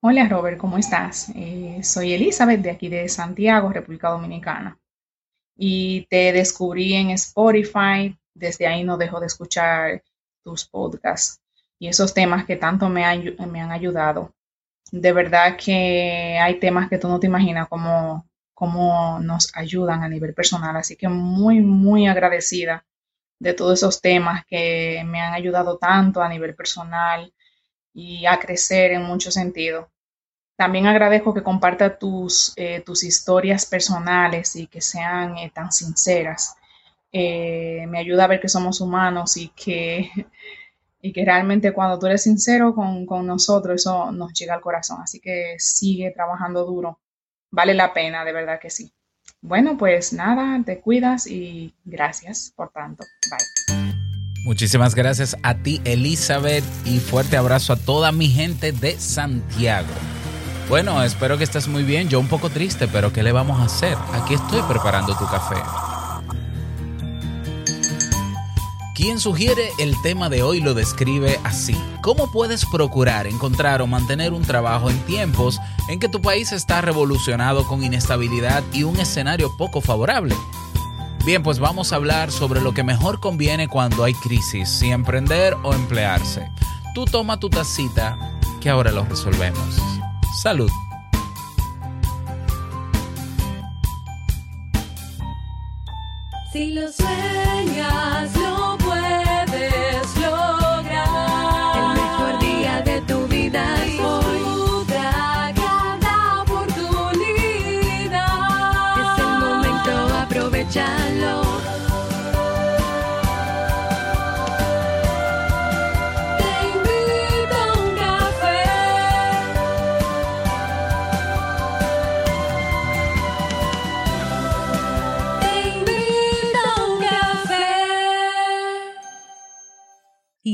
Hola Robert, ¿cómo estás? Eh, soy Elizabeth de aquí de Santiago, República Dominicana. Y te descubrí en Spotify, desde ahí no dejo de escuchar tus podcasts y esos temas que tanto me han, me han ayudado. De verdad que hay temas que tú no te imaginas cómo, cómo nos ayudan a nivel personal, así que muy, muy agradecida de todos esos temas que me han ayudado tanto a nivel personal y a crecer en muchos sentidos. También agradezco que comparta tus, eh, tus historias personales y que sean eh, tan sinceras. Eh, me ayuda a ver que somos humanos y que, y que realmente cuando tú eres sincero con, con nosotros, eso nos llega al corazón. Así que sigue trabajando duro. Vale la pena, de verdad que sí. Bueno, pues nada, te cuidas y gracias por tanto. Bye. Muchísimas gracias a ti, Elizabeth, y fuerte abrazo a toda mi gente de Santiago. Bueno, espero que estés muy bien. Yo un poco triste, pero ¿qué le vamos a hacer? Aquí estoy preparando tu café. Quien sugiere el tema de hoy lo describe así. ¿Cómo puedes procurar encontrar o mantener un trabajo en tiempos en que tu país está revolucionado con inestabilidad y un escenario poco favorable? Bien, pues vamos a hablar sobre lo que mejor conviene cuando hay crisis, si emprender o emplearse. Tú toma tu tacita, que ahora lo resolvemos. Salud. Si lo sueñas,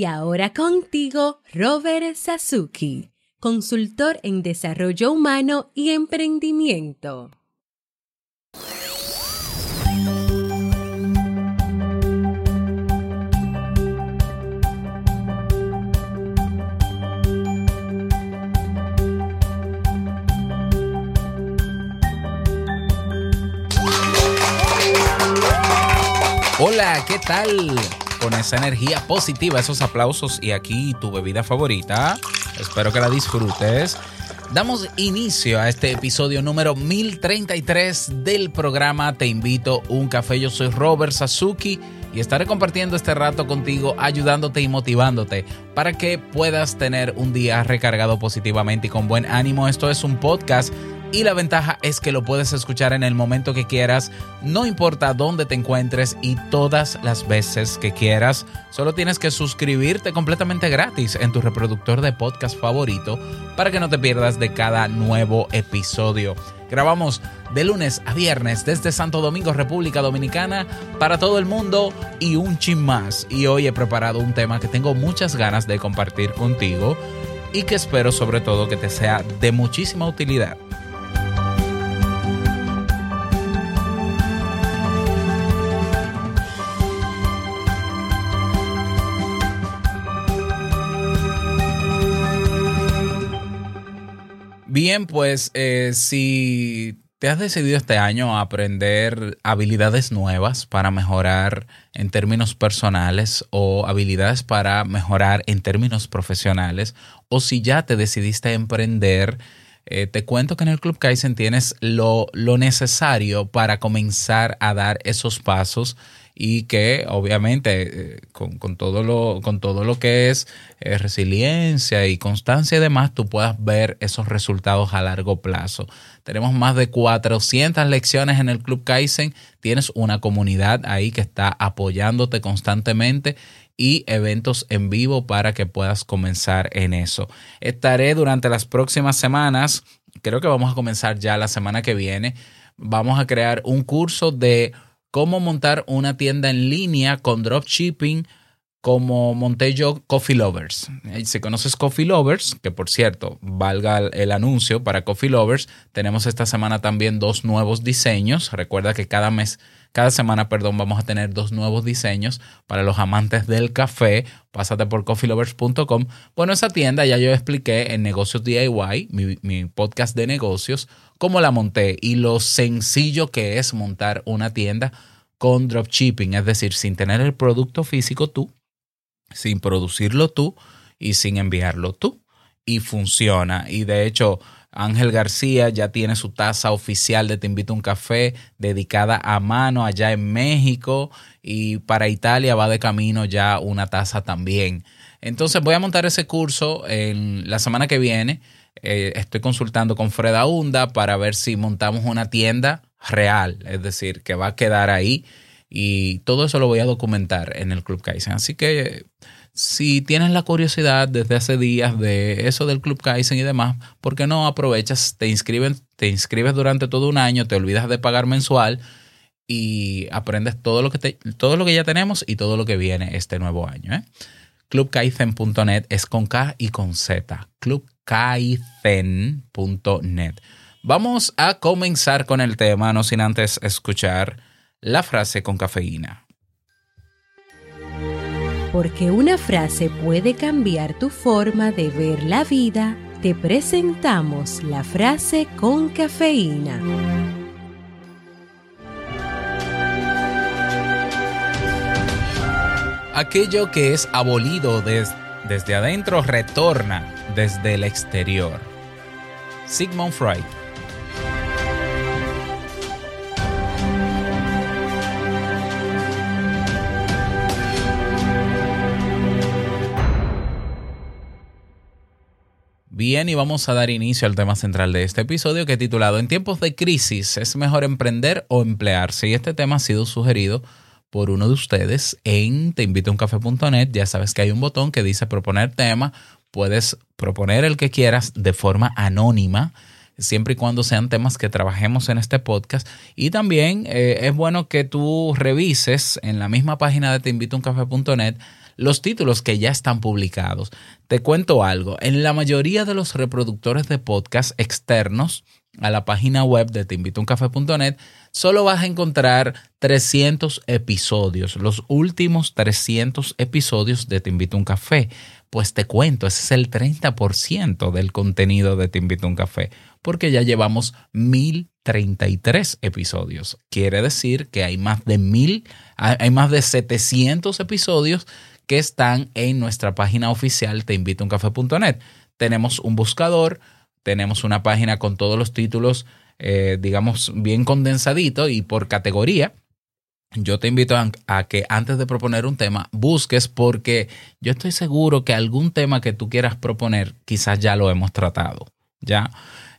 Y ahora contigo, Robert Sasuki, consultor en desarrollo humano y emprendimiento. Hola, ¿qué tal? Con esa energía positiva, esos aplausos y aquí tu bebida favorita. Espero que la disfrutes. Damos inicio a este episodio número 1033 del programa Te invito a un café. Yo soy Robert Sasuki y estaré compartiendo este rato contigo, ayudándote y motivándote para que puedas tener un día recargado positivamente y con buen ánimo. Esto es un podcast y la ventaja es que lo puedes escuchar en el momento que quieras, no importa dónde te encuentres y todas las veces que quieras. Solo tienes que suscribirte completamente gratis en tu reproductor de podcast favorito para que no te pierdas de cada nuevo episodio. Grabamos de lunes a viernes desde Santo Domingo, República Dominicana, para todo el mundo y un chin más. Y hoy he preparado un tema que tengo muchas ganas de compartir contigo y que espero sobre todo que te sea de muchísima utilidad. Bien, pues eh, si te has decidido este año a aprender habilidades nuevas para mejorar en términos personales o habilidades para mejorar en términos profesionales, o si ya te decidiste a emprender, eh, te cuento que en el Club Kaizen tienes lo, lo necesario para comenzar a dar esos pasos y que obviamente eh, con, con todo lo, con todo lo que es eh, resiliencia y constancia y demás, tú puedas ver esos resultados a largo plazo. Tenemos más de 400 lecciones en el Club Kaizen, tienes una comunidad ahí que está apoyándote constantemente y eventos en vivo para que puedas comenzar en eso. Estaré durante las próximas semanas, creo que vamos a comenzar ya la semana que viene, vamos a crear un curso de cómo montar una tienda en línea con dropshipping como monté yo Coffee Lovers. Si conoces Coffee Lovers, que por cierto, valga el- el anuncio para Coffee Lovers, tenemos esta semana también dos nuevos diseños. Recuerda que cada mes, cada semana, perdón, vamos a tener dos nuevos diseños para los amantes del café. Pásate por coffeelovers.com. Bueno, esa tienda ya yo expliqué en Negocios DIY, mi, mi podcast de negocios, cómo la monté y lo sencillo que es montar una tienda con dropshipping, es decir, sin tener el producto físico tú, sin producirlo tú y sin enviarlo tú. Y funciona. Y de hecho, Ángel García ya tiene su taza oficial de Te invito a un café dedicada a mano allá en México y para Italia va de camino ya una taza también. Entonces voy a montar ese curso en la semana que viene. Eh, estoy consultando con Freda Hunda para ver si montamos una tienda real, es decir, que va a quedar ahí y todo eso lo voy a documentar en el Club Kaizen. Así que si tienes la curiosidad desde hace días de eso del Club Kaizen y demás, ¿por qué no aprovechas, te inscriben, te inscribes durante todo un año, te olvidas de pagar mensual y aprendes todo lo que te- todo lo que ya tenemos y todo lo que viene este nuevo año, ¿eh? clubkaizen.net es con K y con Z. clubkaizen.net. Vamos a comenzar con el tema, no sin antes escuchar la frase con cafeína. Porque una frase puede cambiar tu forma de ver la vida, te presentamos la frase con cafeína. Aquello que es abolido des- desde adentro retorna desde el exterior. Sigmund Freud. Bien, y vamos a dar inicio al tema central de este episodio que he titulado En tiempos de crisis, ¿es mejor emprender o emplearse? Y este tema ha sido sugerido por uno de ustedes en teinvitouncafe.net. Ya sabes que hay un botón que dice proponer tema. Puedes proponer el que quieras de forma anónima, siempre y cuando sean temas que trabajemos en este podcast. Y también eh, es bueno que tú revises en la misma página de teinvitouncafe.net los títulos que ya están publicados. Te cuento algo, en la mayoría de los reproductores de podcast externos a la página web de teinvitouncafe.net, solo vas a encontrar 300 episodios, los últimos 300 episodios de Te Invito un Café. Pues te cuento, ese es el 30% del contenido de Te Invito un Café, porque ya llevamos 1033 episodios. Quiere decir que hay más de mil, hay más de 700 episodios que están en nuestra página oficial teinvitouncafe.net. Tenemos un buscador, tenemos una página con todos los títulos, eh, digamos, bien condensaditos y por categoría. Yo te invito a, a, que antes de proponer un tema busques porque yo estoy seguro que algún tema que tú quieras proponer quizás ya lo hemos tratado, ¿ya?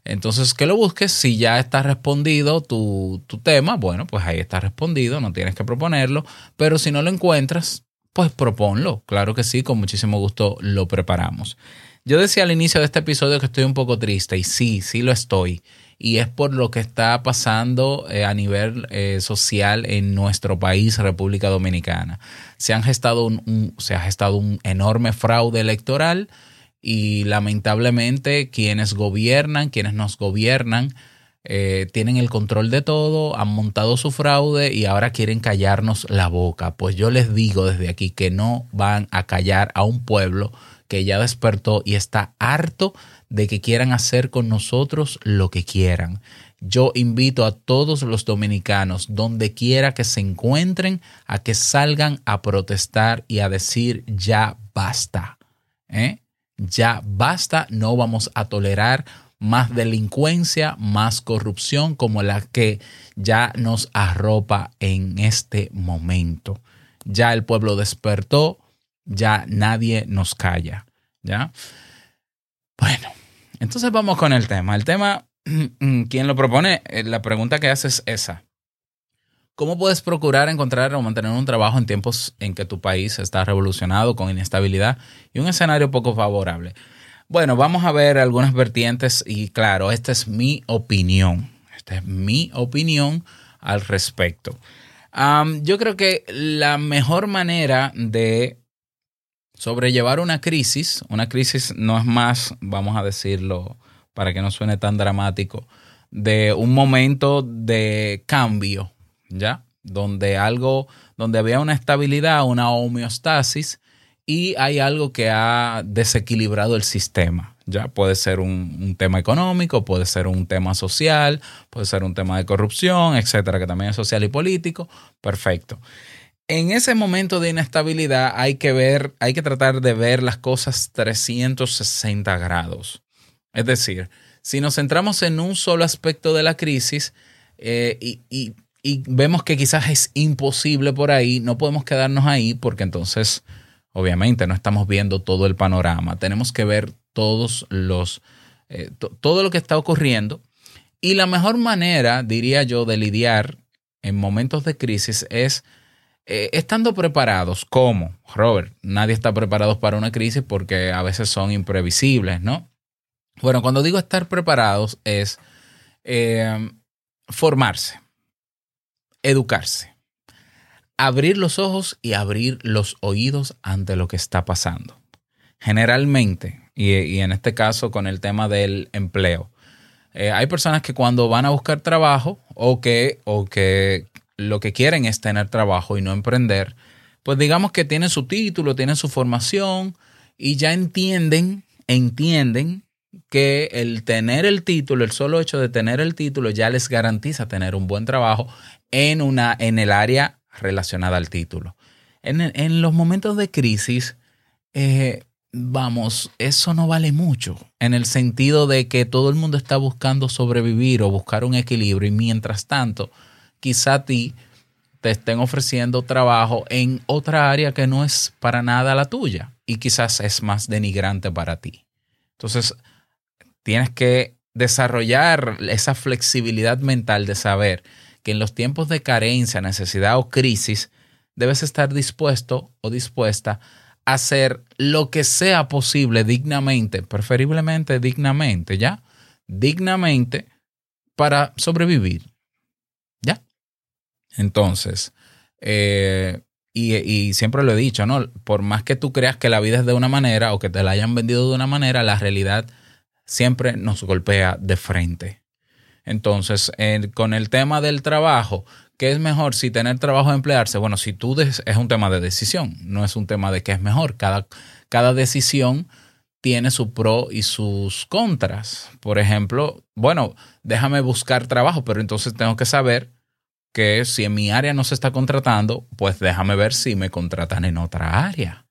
Entonces que lo busques, si ya está respondido tu, tu tema, bueno, pues ahí está respondido, no tienes que proponerlo, pero si no lo encuentras, pues proponlo, claro que sí, con muchísimo gusto lo preparamos. Yo decía al inicio de este episodio que estoy un poco triste y sí, sí lo estoy. Y es por lo que está pasando eh, a nivel eh, social en nuestro país, República Dominicana. Se, han gestado un, un, se ha gestado un enorme fraude electoral y lamentablemente quienes gobiernan, quienes nos gobiernan, eh, tienen el control de todo, han montado su fraude y ahora quieren callarnos la boca. Pues yo les digo desde aquí que no van a callar a un pueblo que ya despertó y está harto de que quieran hacer con nosotros lo que quieran. Yo invito a todos los dominicanos, donde quiera que se encuentren, a que salgan a protestar y a decir ya basta. ¿eh? Ya basta, no vamos a tolerar más delincuencia, más corrupción como la que ya nos arropa en este momento. Ya el pueblo despertó, ya nadie nos calla, ¿ya? Bueno, entonces vamos con el tema. El tema, ¿quién lo propone? La pregunta que hace es esa. ¿Cómo puedes procurar encontrar o mantener un trabajo en tiempos en que tu país está revolucionado con inestabilidad y un escenario poco favorable? Bueno, vamos a ver algunas vertientes y claro, esta es mi opinión. Esta es mi opinión al respecto. Um, yo creo que la mejor manera de sobrellevar una crisis, una crisis no es más, vamos a decirlo para que no suene tan dramático, de un momento de cambio, ¿ya? Donde algo, donde había una estabilidad, una homeostasis y hay algo que ha desequilibrado el sistema. Ya puede ser un, tema económico, puede ser un tema social, puede ser un tema de corrupción, etcétera, que también es social y político. Perfecto. En ese momento de inestabilidad hay que ver, hay que tratar de ver las cosas 360 grados. Es decir, si nos centramos en un solo aspecto de la crisis eh, y, y, y vemos que quizás es imposible por ahí, no podemos quedarnos ahí porque entonces obviamente no estamos viendo todo el panorama. Tenemos que ver todos los, eh, todo lo que está ocurriendo. Y la mejor manera, diría yo, de lidiar en momentos de crisis es eh, estando preparados. ¿Cómo? Robert, nadie está preparado para una crisis porque a veces son imprevisibles, ¿no? Bueno, cuando digo estar preparados es eh, formarse, educarse, abrir los ojos y abrir los oídos ante lo que está pasando. Generalmente, y, en este caso con el tema del empleo, eh, hay personas que cuando van a buscar trabajo o que, o que lo que quieren es tener trabajo y no emprender, pues digamos que tienen su título, tienen su formación y ya entienden, entienden que el tener el título, el solo hecho de tener el título ya les garantiza tener un buen trabajo en, una, en el área relacionada al título. En, en los momentos de crisis, eh, vamos, eso no vale mucho, en el sentido de que todo el mundo está buscando sobrevivir o buscar un equilibrio y mientras tanto, quizá a ti te estén ofreciendo trabajo en otra área que no es para nada la tuya y quizás es más denigrante para ti. Entonces, tienes que desarrollar esa flexibilidad mental de saber que en los tiempos de carencia, necesidad o crisis, debes estar dispuesto o dispuesta a hacer lo que sea posible dignamente, preferiblemente dignamente, ¿ya? Dignamente para sobrevivir, ¿ya? Entonces, eh, y, y, siempre lo he dicho, ¿no? Por más que tú creas que la vida es de una manera o que te la hayan vendido de una manera, la realidad siempre nos golpea de frente. Entonces, con el tema del trabajo, ¿qué es mejor si tener trabajo o emplearse? Bueno, si tú es un tema de decisión, no es un tema de qué es mejor. Cada, cada decisión tiene su pro y sus contras. Por ejemplo, bueno, déjame buscar trabajo, pero entonces tengo que saber que si en mi área no se está contratando, pues déjame ver si me contratan en otra área.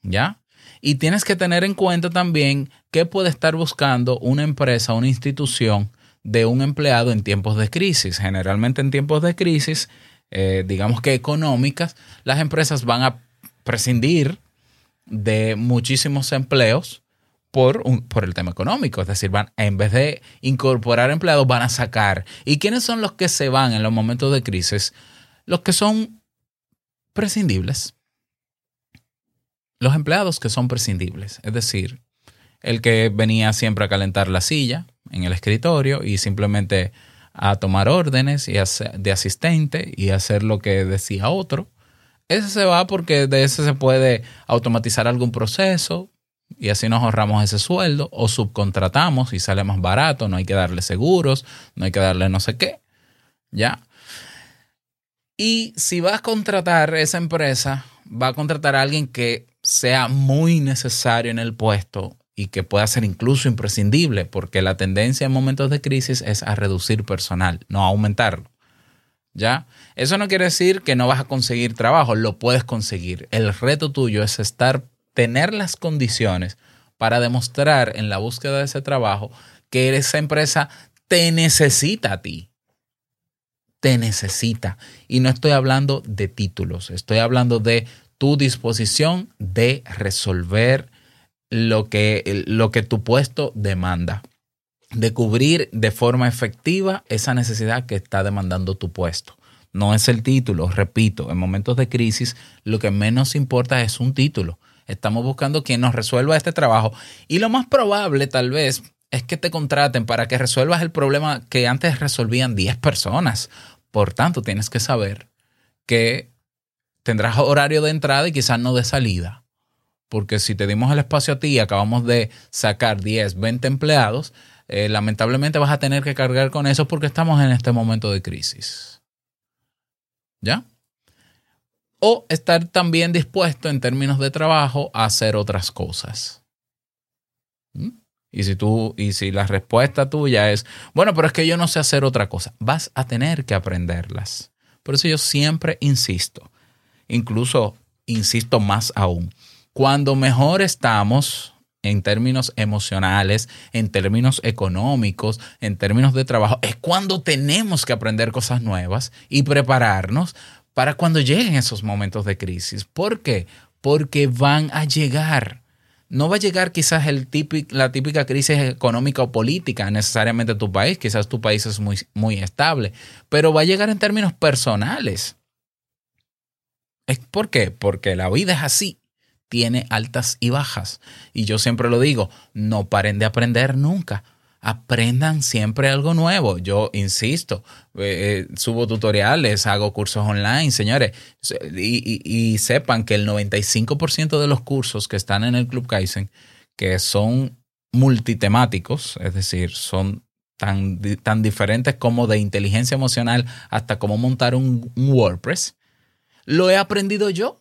¿Ya? Y tienes que tener en cuenta también qué puede estar buscando una empresa, una institución de un empleado en tiempos de crisis. Generalmente en tiempos de crisis, eh, digamos que económicas, las empresas van a prescindir de muchísimos empleos por, un, por el tema económico. Es decir, van, en vez de incorporar empleados, van a sacar. ¿Y quiénes son los que se van en los momentos de crisis? Los que son prescindibles. Los empleados que son prescindibles. Es decir, el que venía siempre a calentar la silla en el escritorio y simplemente a tomar órdenes y de asistente y hacer lo que decía otro. Ese se va porque de ese se puede automatizar algún proceso y así nos ahorramos ese sueldo o subcontratamos y sale más barato, no hay que darle seguros, no hay que darle no sé qué. ¿Ya? Y si vas a contratar esa empresa, va a contratar a alguien que sea muy necesario en el puesto y que pueda ser incluso imprescindible, porque la tendencia en momentos de crisis es a reducir personal, no a aumentarlo. ¿Ya? Eso no quiere decir que no vas a conseguir trabajo, lo puedes conseguir. El reto tuyo es estar, tener las condiciones para demostrar en la búsqueda de ese trabajo que esa empresa te necesita a ti. Te necesita. Y no estoy hablando de títulos, estoy hablando de tu disposición de resolver lo que, lo que tu puesto demanda, de cubrir de forma efectiva esa necesidad que está demandando tu puesto. No es el título, repito, en momentos de crisis lo que menos importa es un título. Estamos buscando quien nos resuelva este trabajo y lo más probable tal vez es que te contraten para que resuelvas el problema que antes resolvían 10 personas. Por tanto, tienes que saber que tendrás horario de entrada y quizás no de salida porque si te dimos el espacio a ti y acabamos de sacar 10, 20 empleados, eh, lamentablemente vas a tener que cargar con eso porque estamos en este momento de crisis. ¿Ya? O estar también dispuesto en términos de trabajo a hacer otras cosas. ¿Mm? Y si tú, y si la respuesta tuya es, bueno, pero es que yo no sé hacer otra cosa, vas a tener que aprenderlas. Por eso yo siempre insisto, incluso insisto más aún, cuando mejor estamos en términos emocionales, en términos económicos, en términos de trabajo, es cuando tenemos que aprender cosas nuevas y prepararnos para cuando lleguen esos momentos de crisis. ¿Por qué? Porque van a llegar. No va a llegar quizás el la típica crisis económica o política necesariamente a tu país, quizás tu país es muy, muy estable, pero va a llegar en términos personales. ¿Es ¿Por qué? Porque la vida es así, tiene altas y bajas. Y yo siempre lo digo, no paren de aprender nunca. Aprendan siempre algo nuevo. Yo insisto, eh, eh, subo tutoriales, hago cursos online, señores. Y, sepan que el 95% de los cursos que están en el Club Kaizen, que son multitemáticos, es decir, son tan, tan diferentes como de inteligencia emocional hasta cómo montar un WordPress, lo he aprendido yo.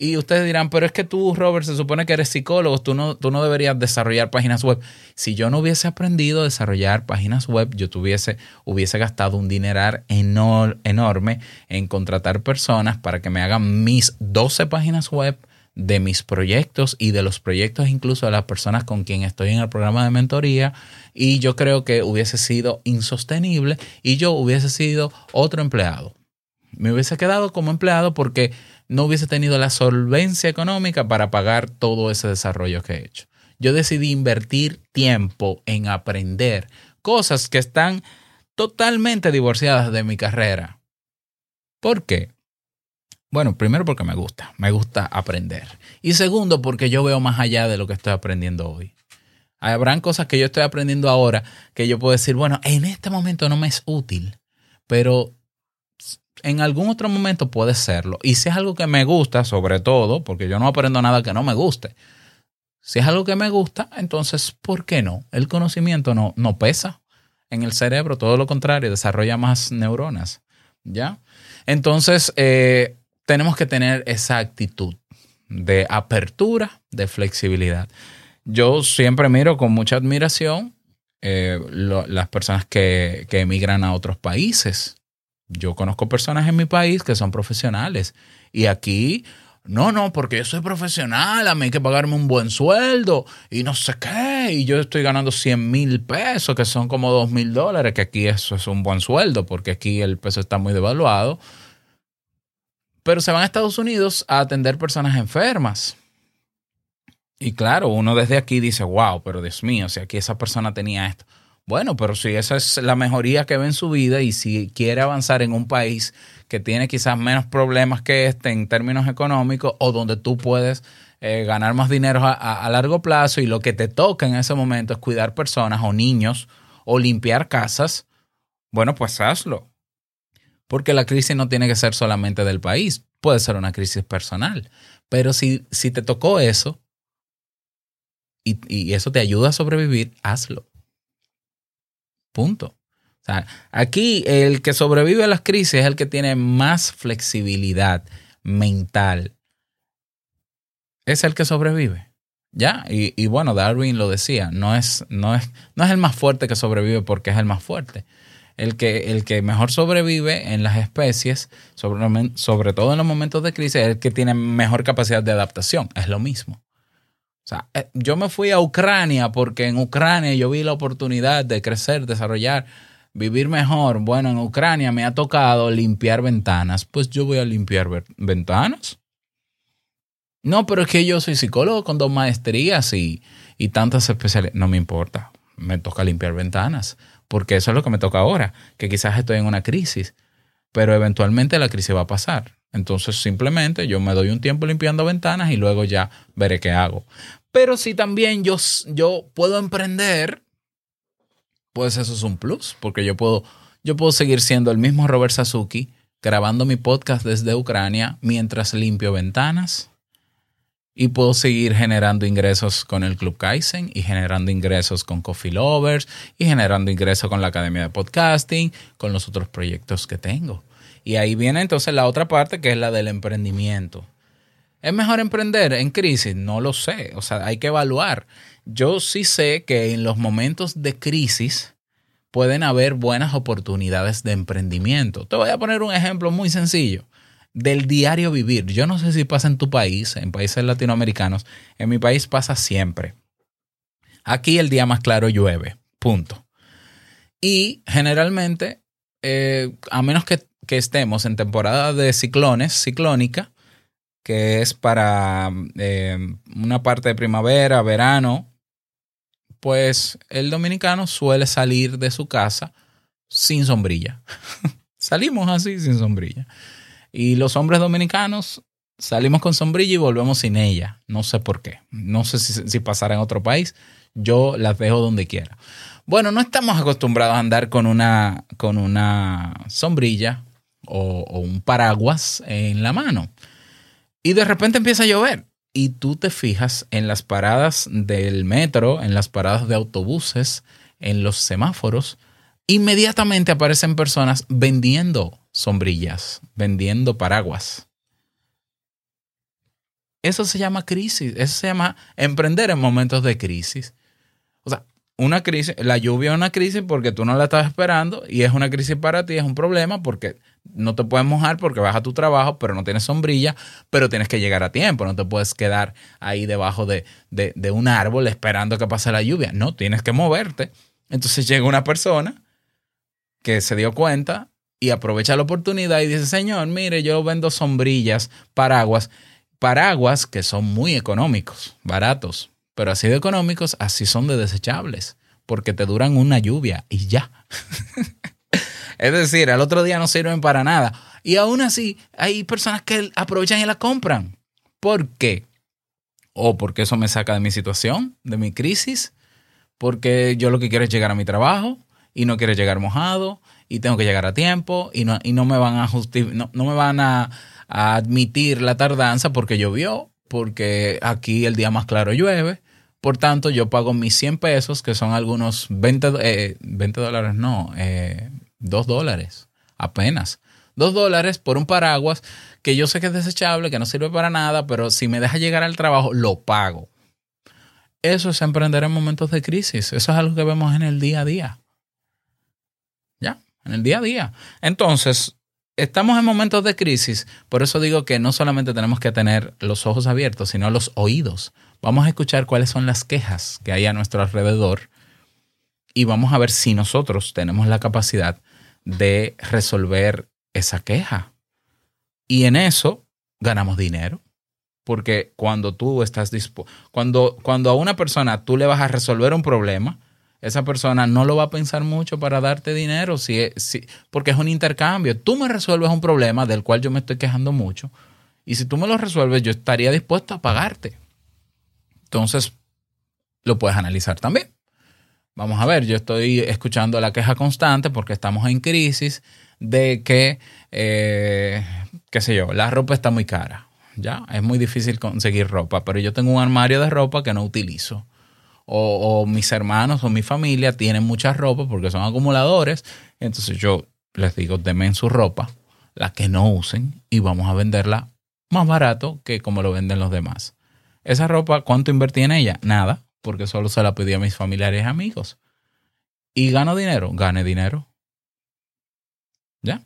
Y ustedes dirán, pero es que tú, Robert, se supone que eres psicólogo, tú no, tú no deberías desarrollar páginas web. Si yo no hubiese aprendido a desarrollar páginas web, yo tuviese, hubiese gastado un dinerar enor- enorme en contratar personas para que me hagan mis 12 páginas web de mis proyectos y de los proyectos incluso de las personas con quien estoy en el programa de mentoría y yo creo que hubiese sido insostenible y yo hubiese sido otro empleado. Me hubiese quedado como empleado porque no hubiese tenido la solvencia económica para pagar todo ese desarrollo que he hecho. Yo decidí invertir tiempo en aprender cosas que están totalmente divorciadas de mi carrera. ¿Por qué? Bueno, primero porque me gusta, me gusta aprender. Y segundo porque yo veo más allá de lo que estoy aprendiendo hoy. Habrán cosas que yo estoy aprendiendo ahora que yo puedo decir, bueno, en este momento no me es útil, pero en algún otro momento puede serlo. Y si es algo que me gusta, sobre todo, porque yo no aprendo nada que no me guste. Si es algo que me gusta, entonces, ¿por qué no? El conocimiento no, no pesa en el cerebro, todo lo contrario, desarrolla más neuronas. ¿Ya? Entonces, eh, tenemos que tener esa actitud de apertura, de flexibilidad. Yo siempre miro con mucha admiración eh, las personas que, que emigran a otros países. Yo conozco personas en mi país que son profesionales y aquí, no, no, porque yo soy profesional, a mí hay que pagarme un buen sueldo y no sé qué, y yo estoy ganando 100 mil pesos, que son como 2 mil dólares, que aquí eso es un buen sueldo, porque aquí el peso está muy devaluado. Pero se van a Estados Unidos a atender personas enfermas. Y claro, uno desde aquí dice, wow, pero Dios mío, si aquí esa persona tenía esto. Bueno, pero si esa es la mejoría que ve en su vida y si quiere avanzar en un país que tiene quizás menos problemas que este en términos económicos o donde tú puedes eh, ganar más dinero a, a- largo plazo y lo que te toca en ese momento es cuidar personas o niños o limpiar casas, bueno, pues hazlo. Porque la crisis no tiene que ser solamente del país, puede ser una crisis personal. Pero si, si te tocó eso y, y eso te ayuda a sobrevivir, hazlo. Punto. O sea, aquí el que sobrevive a las crisis es el que tiene más flexibilidad mental. Es el que sobrevive. ¿Ya? Y, y bueno, Darwin lo decía, no es, no, es, no es el más fuerte que sobrevive porque es el más fuerte. El que, el que mejor sobrevive en las especies, sobre, sobre todo en los momentos de crisis, es el que tiene mejor capacidad de adaptación. Es lo mismo. O sea, eh, yo me fui a Ucrania porque en Ucrania yo vi la oportunidad de crecer, desarrollar, vivir mejor. Bueno, en Ucrania me ha tocado limpiar ventanas. Pues yo voy a limpiar ventanas. No, pero es que yo soy psicólogo con dos maestrías y, y tantas especialidades. No me importa. Me toca limpiar ventanas. Porque eso es lo que me toca ahora. Que quizás estoy en una crisis. Pero eventualmente la crisis va a pasar. Entonces simplemente yo me doy un tiempo limpiando ventanas y luego ya veré qué hago. Pero si también yo, yo puedo emprender, pues eso es un plus, porque yo puedo, yo puedo seguir siendo el mismo Robert Sasuki, grabando mi podcast desde Ucrania mientras limpio ventanas. y puedo seguir generando ingresos con el Club Kaizen y generando ingresos con Coffee Lovers y generando ingresos con la Academia de Podcasting, con los otros proyectos que tengo. Y ahí viene entonces la otra parte que es la del emprendimiento. ¿Es mejor emprender en crisis? No lo sé. O sea, hay que evaluar. Yo sí sé que en los momentos de crisis pueden haber buenas oportunidades de emprendimiento. Te voy a poner un ejemplo muy sencillo del diario vivir. Yo no sé si pasa en tu país, en países latinoamericanos. En mi país pasa siempre. Aquí el día más claro llueve. Punto. Y generalmente, eh, a menos que, que estemos en temporada de ciclones, ciclónica, que es para eh, una parte de primavera, verano, pues el dominicano suele salir de su casa sin sombrilla. Salimos así sin sombrilla. Y los hombres dominicanos salimos con sombrilla y volvemos sin ella. No sé por qué. No sé si, si pasará en otro país. Yo las dejo donde quiera. Bueno, no estamos acostumbrados a andar con una, con una sombrilla o, un paraguas en la mano. Y de repente empieza a llover. Y tú te fijas en las paradas del metro, en las paradas de autobuses, en los semáforos, inmediatamente aparecen personas vendiendo sombrillas, vendiendo paraguas. Eso se llama crisis, eso se llama emprender en momentos de crisis. O sea, una crisis, la lluvia es una crisis porque tú no la estás esperando y es una crisis para ti, es un problema porque no te puedes mojar porque vas a tu trabajo, pero no tienes sombrilla, pero tienes que llegar a tiempo, no te puedes quedar ahí debajo de, de, de un árbol esperando que pase la lluvia, no, tienes que moverte. Entonces llega una persona que se dio cuenta y aprovecha la oportunidad y dice, señor, mire, yo vendo sombrillas, paraguas, paraguas que son muy económicos, baratos, pero así de económicos, así son de desechables, porque te duran una lluvia y ya. es decir, al otro día no sirven para nada. Y aún así, hay personas que aprovechan y la compran. ¿Por qué? O porque eso me saca de mi situación, de mi crisis, porque yo lo que quiero es llegar a mi trabajo y no quiero llegar mojado y tengo que llegar a tiempo y no, y no me van a no, no me van a, a admitir la tardanza porque llovió, porque aquí el día más claro llueve. Por tanto, yo pago mis 100 pesos, que son algunos 20, do- eh, 20 dólares, no, eh, 2 dólares, apenas. 2 dólares por un paraguas que yo sé que es desechable, que no sirve para nada, pero si me deja llegar al trabajo, lo pago. Eso es emprender en momentos de crisis. Eso es algo que vemos en el día a día. ¿Ya? En el día a día. Entonces, estamos en momentos de crisis. Por eso digo que no solamente tenemos que tener los ojos abiertos, sino los oídos. Vamos a escuchar cuáles son las quejas que hay a nuestro alrededor y vamos a ver si nosotros tenemos la capacidad de resolver esa queja. Y en eso ganamos dinero. Porque cuando tú estás dispuesto, cuando, cuando a una persona tú le vas a resolver un problema, esa persona no lo va a pensar mucho para darte dinero, si, si, porque es un intercambio. Tú me resuelves un problema del cual yo me estoy quejando mucho, y si tú me lo resuelves, yo estaría dispuesto a pagarte. Entonces, lo puedes analizar también. Vamos a ver, yo estoy escuchando la queja constante porque estamos en crisis de que, eh, qué sé yo, la ropa está muy cara. Ya, es muy difícil conseguir ropa, pero yo tengo un armario de ropa que no utilizo. O, mis hermanos o mi familia tienen mucha ropa porque son acumuladores. Entonces yo les digo, denme su ropa, la que no usen, y vamos a venderla más barato que como lo venden los demás. Esa ropa, ¿cuánto invertí en ella? Nada, porque solo se la pedí a mis familiares y amigos. ¿Y gano dinero? Gane dinero. ¿Ya?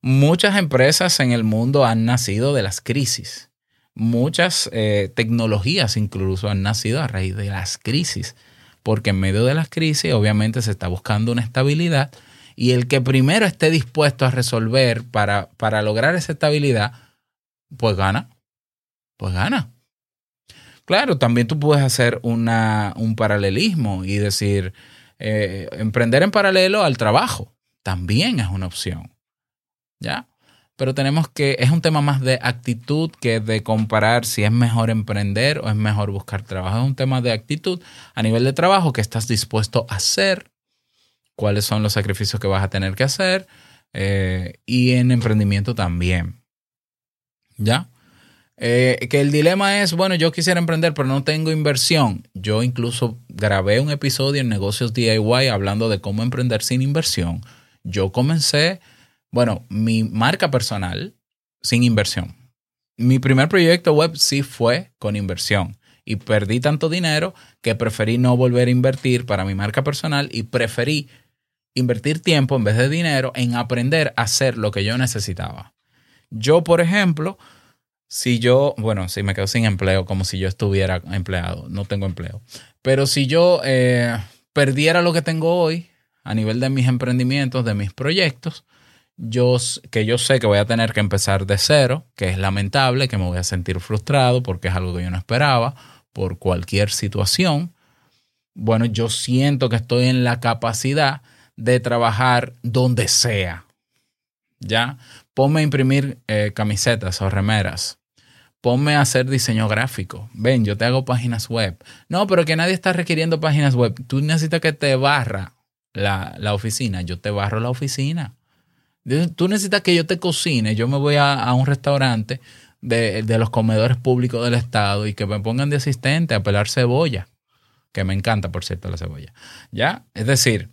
Muchas empresas en el mundo han nacido de las crisis. Muchas eh, tecnologías incluso han nacido a raíz de las crisis. Porque en medio de las crisis obviamente se está buscando una estabilidad y el que primero esté dispuesto a resolver para, para lograr esa estabilidad, pues gana. Pues gana. Claro, también tú puedes hacer una, un paralelismo y decir, eh, emprender en paralelo al trabajo también es una opción. ¿Ya? Pero tenemos que, es un tema más de actitud que de comparar si es mejor emprender o es mejor buscar trabajo. Es un tema de actitud a nivel de trabajo que estás dispuesto a hacer, cuáles son los sacrificios que vas a tener que hacer eh, y en emprendimiento también. ¿Ya? Eh, que el dilema es, bueno, yo quisiera emprender, pero no tengo inversión. Yo incluso grabé un episodio en negocios DIY hablando de cómo emprender sin inversión. Yo comencé, bueno, mi marca personal sin inversión. Mi primer proyecto web sí fue con inversión y perdí tanto dinero que preferí no volver a invertir para mi marca personal y preferí invertir tiempo en vez de dinero en aprender a hacer lo que yo necesitaba. Yo, por ejemplo, si yo, bueno, si me quedo sin empleo, como si yo estuviera empleado, no tengo empleo, pero si yo eh, perdiera lo que tengo hoy a nivel de mis emprendimientos, de mis proyectos, yo, que yo sé que voy a tener que empezar de cero, que es lamentable, que me voy a sentir frustrado porque es algo que yo no esperaba por cualquier situación. Bueno, yo siento que estoy en la capacidad de trabajar donde sea. ¿Ya? Ponme a imprimir eh, camisetas o remeras. Ponme a hacer diseño gráfico. Ven, yo te hago páginas web. No, pero que nadie está requiriendo páginas web. Tú necesitas que te barra la, la oficina. Yo te barro la oficina. Tú necesitas que yo te cocine. Yo me voy a, a un restaurante de, de los comedores públicos del Estado y que me pongan de asistente a pelar cebolla. Que me encanta, por cierto, la cebolla. ¿Ya? Es decir,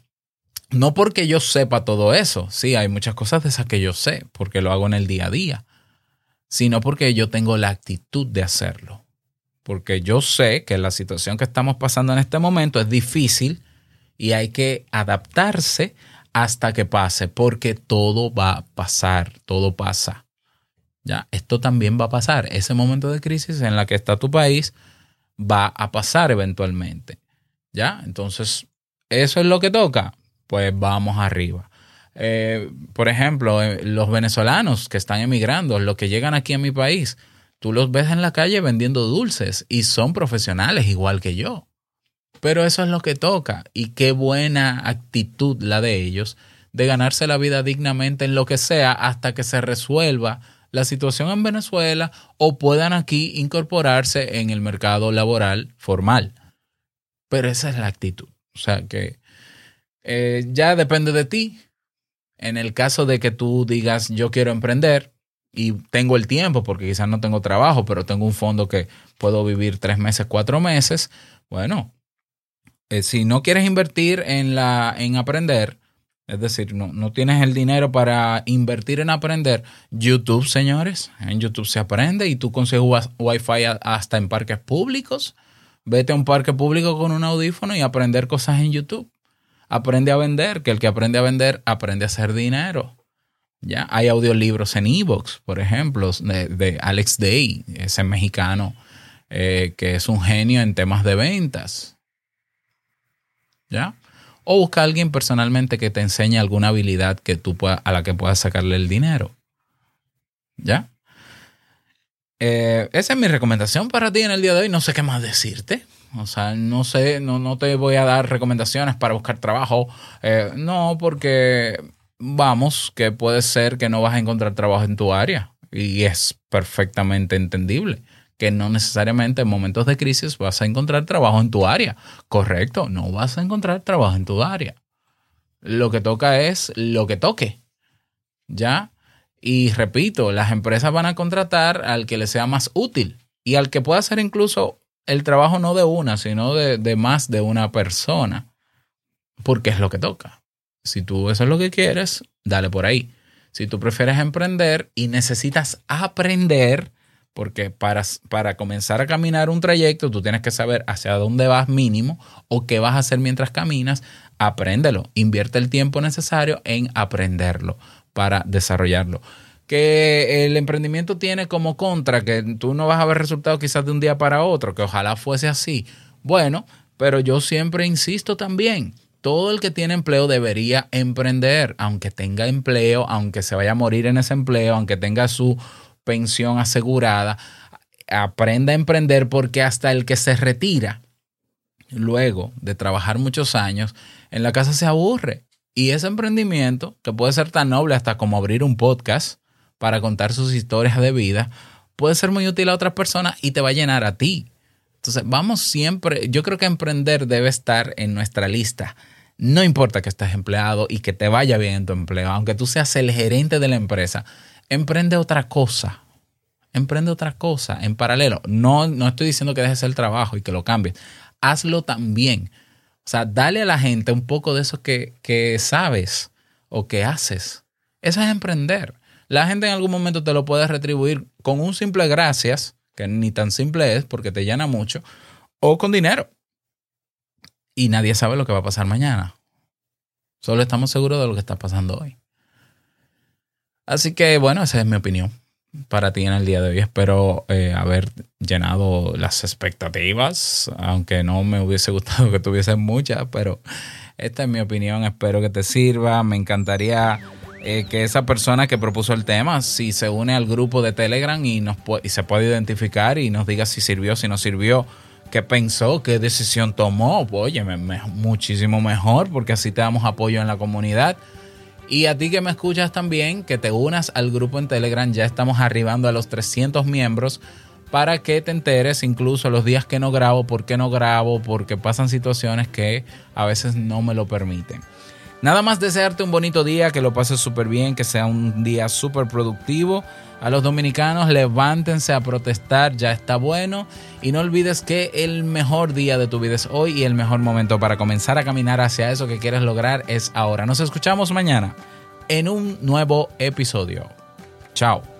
no porque yo sepa todo eso. Sí, hay muchas cosas de esas que yo sé, porque lo hago en el día a día. Sino porque yo tengo la actitud de hacerlo. Porque yo sé que la situación que estamos pasando en este momento es difícil y hay que adaptarse hasta que pase, porque todo va a pasar, todo pasa. Ya, esto también va a pasar. Ese momento de crisis en la que está tu país va a pasar eventualmente. Ya, entonces, eso es lo que toca. Pues vamos arriba. Eh, por ejemplo, eh, los venezolanos que están emigrando, los que llegan aquí a mi país, tú los ves en la calle vendiendo dulces y son profesionales igual que yo. Pero eso es lo que toca. Y qué buena actitud la de ellos de ganarse la vida dignamente en lo que sea hasta que se resuelva la situación en Venezuela o puedan aquí incorporarse en el mercado laboral formal. Pero esa es la actitud. O sea que eh, ya depende de ti. En el caso de que tú digas yo quiero emprender y tengo el tiempo porque quizás no tengo trabajo, pero tengo un fondo que puedo vivir tres meses, cuatro meses, bueno, eh, si no quieres invertir en, la, en aprender, es decir, no, no tienes el dinero para invertir en aprender, YouTube, señores, en YouTube se aprende y tú consigues Wi-Fi hasta en parques públicos. Vete a un parque público con un audífono y aprender cosas en YouTube. Aprende a vender, que el que aprende a vender aprende a hacer dinero. Ya hay audiolibros en Evox, por ejemplo, de, Alex Day, ese mexicano eh, que es un genio en temas de ventas. ¿Ya? O busca a alguien personalmente que te enseñe alguna habilidad que tú pueda- a la que puedas sacarle el dinero. ¿Ya? Eh, esa es mi recomendación para ti en el día de hoy. No sé qué más decirte. O sea, no sé, no, no te voy a dar recomendaciones para buscar trabajo. Eh, no, porque vamos, que puede ser que no vas a encontrar trabajo en tu área. Y es perfectamente entendible que no necesariamente en momentos de crisis vas a encontrar trabajo en tu área. Correcto, no vas a encontrar trabajo en tu área. Lo que toca es lo que toque. ¿Ya? Y repito, las empresas van a contratar al que le sea más útil y al que pueda hacer incluso el trabajo no de una, sino de, de más de una persona, porque es lo que toca. Si tú eso es lo que quieres, dale por ahí. Si tú prefieres emprender y necesitas aprender, porque para, para comenzar a caminar un trayecto, tú tienes que saber hacia dónde vas mínimo o qué vas a hacer mientras caminas, apréndelo. Invierte el tiempo necesario en aprenderlo para desarrollarlo. Que el emprendimiento tiene como contra que tú no vas a ver resultados quizás de un día para otro, que ojalá fuese así. Bueno, pero yo siempre insisto también, todo el que tiene empleo debería emprender, aunque tenga empleo, aunque se vaya a morir en ese empleo, aunque tenga su pensión asegurada, aprenda a emprender porque hasta el que se retira luego de trabajar muchos años en la casa se aburre. Y ese emprendimiento, que puede ser tan noble hasta como abrir un podcast para contar sus historias de vida, puede ser muy útil a otras personas y te va a llenar a ti. Entonces, vamos siempre, yo creo que emprender debe estar en nuestra lista. No importa que estés empleado y que te vaya bien en tu empleo, aunque tú seas el gerente de la empresa, emprende otra cosa. emprende otra cosa en paralelo. No, no estoy diciendo que dejes el trabajo y que lo cambies. Hazlo también. O sea, dale a la gente un poco de eso que, que sabes o que haces. Eso es emprender. La gente en algún momento te lo puede retribuir con un simple gracias, que ni tan simple es porque te llena mucho, o con dinero. Y nadie sabe lo que va a pasar mañana. Solo estamos seguros de lo que está pasando hoy. Así que bueno, esa es mi opinión para ti en el día de hoy. Espero eh, haber llenado las expectativas, aunque no me hubiese gustado que tuviesen muchas, pero esta es mi opinión. Espero que te sirva. Me encantaría eh, que esa persona que propuso el tema, si se une al grupo de Telegram y, nos y se puede identificar y nos diga si sirvió, si no sirvió, qué pensó, qué decisión tomó. Oye, me- muchísimo mejor porque así te damos apoyo en la comunidad. Y a ti que me escuchas también, que te unas al grupo en Telegram, ya estamos arribando a los 300 miembros para que te enteres incluso los días que no grabo, por qué no grabo, porque pasan situaciones que a veces no me lo permiten. Nada más desearte un bonito día, que lo pases súper bien, que sea un día súper productivo. A los dominicanos, levántense a protestar, ya está bueno. Y no olvides que el mejor día de tu vida es hoy y el mejor momento para comenzar a caminar hacia eso que quieres lograr es ahora. Nos escuchamos mañana en un nuevo episodio. Chao.